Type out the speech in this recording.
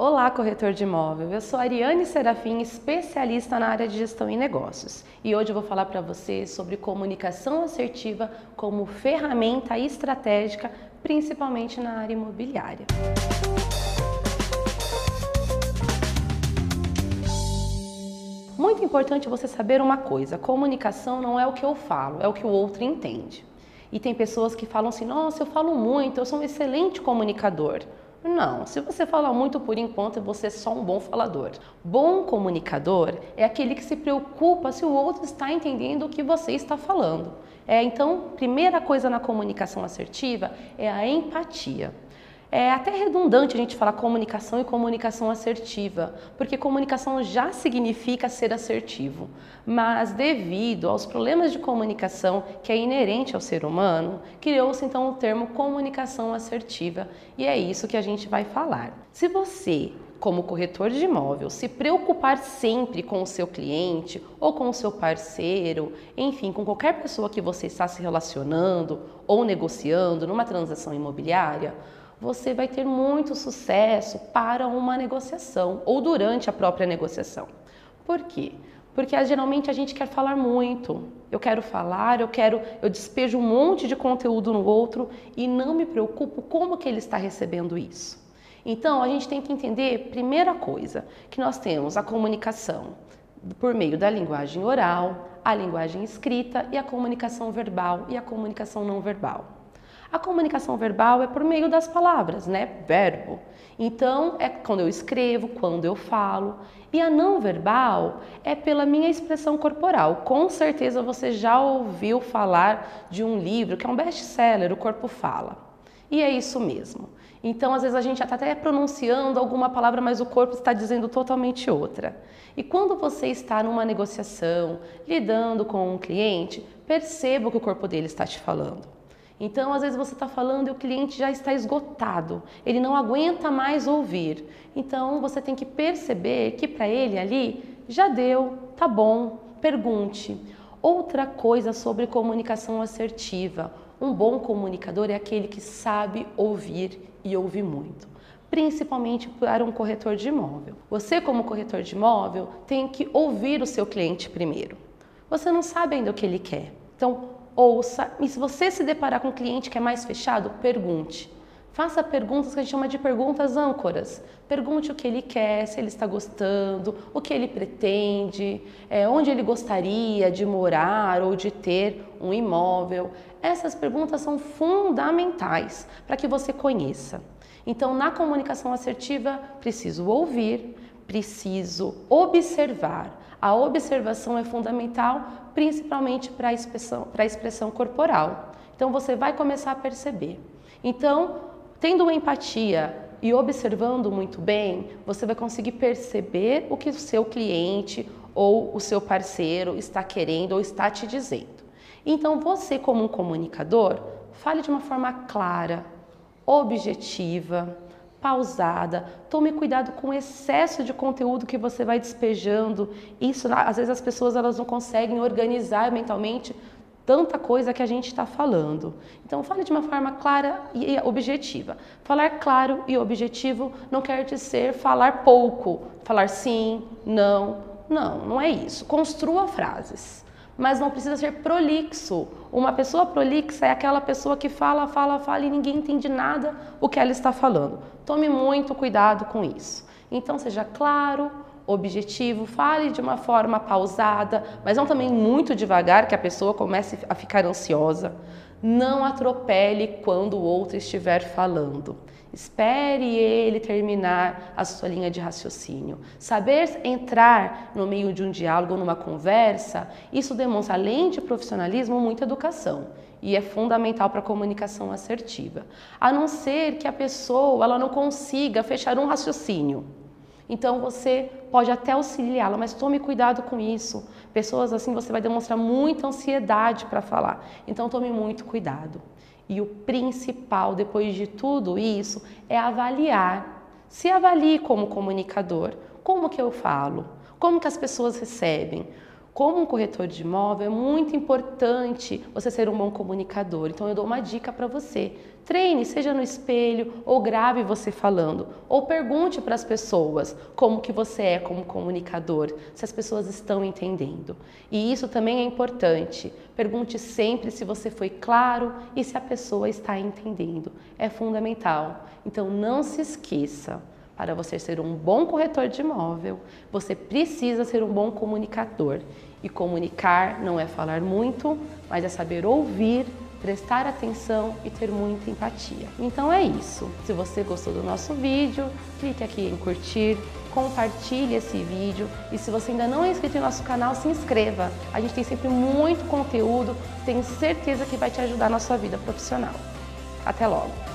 Olá, corretor de imóvel. Eu sou Ariane Serafim, especialista na área de gestão e negócios. E hoje eu vou falar para você sobre comunicação assertiva como ferramenta estratégica, principalmente na área imobiliária. Muito importante você saber uma coisa: comunicação não é o que eu falo, é o que o outro entende. E tem pessoas que falam assim: nossa, eu falo muito, eu sou um excelente comunicador. Não, se você fala muito por enquanto, você é só um bom falador. Bom comunicador é aquele que se preocupa se o outro está entendendo o que você está falando. É, então, primeira coisa na comunicação assertiva é a empatia. É até redundante a gente falar comunicação e comunicação assertiva, porque comunicação já significa ser assertivo, mas devido aos problemas de comunicação que é inerente ao ser humano, criou-se então o termo comunicação assertiva e é isso que a gente vai falar. Se você como corretor de imóvel, se preocupar sempre com o seu cliente ou com o seu parceiro, enfim, com qualquer pessoa que você está se relacionando ou negociando numa transação imobiliária, você vai ter muito sucesso para uma negociação ou durante a própria negociação. Por quê? Porque geralmente a gente quer falar muito. Eu quero falar, eu quero, eu despejo um monte de conteúdo no outro e não me preocupo como que ele está recebendo isso. Então, a gente tem que entender, primeira coisa, que nós temos a comunicação por meio da linguagem oral, a linguagem escrita e a comunicação verbal e a comunicação não verbal. A comunicação verbal é por meio das palavras, né? Verbo. Então, é quando eu escrevo, quando eu falo. E a não verbal é pela minha expressão corporal. Com certeza você já ouviu falar de um livro que é um best-seller, O Corpo Fala. E é isso mesmo. Então, às vezes a gente está até pronunciando alguma palavra, mas o corpo está dizendo totalmente outra. E quando você está numa negociação, lidando com um cliente, perceba o que o corpo dele está te falando. Então, às vezes você está falando e o cliente já está esgotado, ele não aguenta mais ouvir. Então, você tem que perceber que para ele ali já deu, tá bom, pergunte. Outra coisa sobre comunicação assertiva: um bom comunicador é aquele que sabe ouvir e ouve muito principalmente para um corretor de imóvel. Você, como corretor de imóvel, tem que ouvir o seu cliente primeiro. Você não sabe ainda o que ele quer. Então, ouça e se você se deparar com um cliente que é mais fechado, pergunte. Faça perguntas que a gente chama de perguntas âncoras. Pergunte o que ele quer, se ele está gostando, o que ele pretende, é, onde ele gostaria de morar ou de ter um imóvel. Essas perguntas são fundamentais para que você conheça. Então, na comunicação assertiva, preciso ouvir, preciso observar. A observação é fundamental, principalmente para a expressão, expressão corporal. Então você vai começar a perceber. Então, tendo uma empatia e observando muito bem, você vai conseguir perceber o que o seu cliente ou o seu parceiro está querendo ou está te dizendo. Então, você, como um comunicador, fale de uma forma clara, objetiva, pausada. Tome cuidado com o excesso de conteúdo que você vai despejando. Isso, às vezes as pessoas elas não conseguem organizar mentalmente tanta coisa que a gente está falando. Então, fale de uma forma clara e objetiva. Falar claro e objetivo não quer dizer falar pouco, falar sim, não. Não, não é isso. Construa frases mas não precisa ser prolixo. Uma pessoa prolixa é aquela pessoa que fala, fala, fala e ninguém entende nada o que ela está falando. Tome muito cuidado com isso. Então, seja claro, objetivo, fale de uma forma pausada, mas não também muito devagar, que a pessoa comece a ficar ansiosa. Não atropele quando o outro estiver falando. Espere ele terminar a sua linha de raciocínio. Saber entrar no meio de um diálogo, numa conversa, isso demonstra, além de profissionalismo, muita educação e é fundamental para a comunicação assertiva. A não ser que a pessoa ela não consiga fechar um raciocínio. Então você pode até auxiliá-la, mas tome cuidado com isso. Pessoas assim você vai demonstrar muita ansiedade para falar. Então tome muito cuidado. E o principal, depois de tudo isso, é avaliar. Se avalie como comunicador. Como que eu falo? Como que as pessoas recebem? Como um corretor de imóvel, é muito importante você ser um bom comunicador. Então eu dou uma dica para você. Treine, seja no espelho ou grave você falando, ou pergunte para as pessoas como que você é como comunicador, se as pessoas estão entendendo. E isso também é importante. Pergunte sempre se você foi claro e se a pessoa está entendendo. É fundamental. Então não se esqueça. Para você ser um bom corretor de imóvel, você precisa ser um bom comunicador. E comunicar não é falar muito, mas é saber ouvir, prestar atenção e ter muita empatia. Então é isso. Se você gostou do nosso vídeo, clique aqui em curtir, compartilhe esse vídeo e se você ainda não é inscrito no nosso canal, se inscreva. A gente tem sempre muito conteúdo, tenho certeza que vai te ajudar na sua vida profissional. Até logo!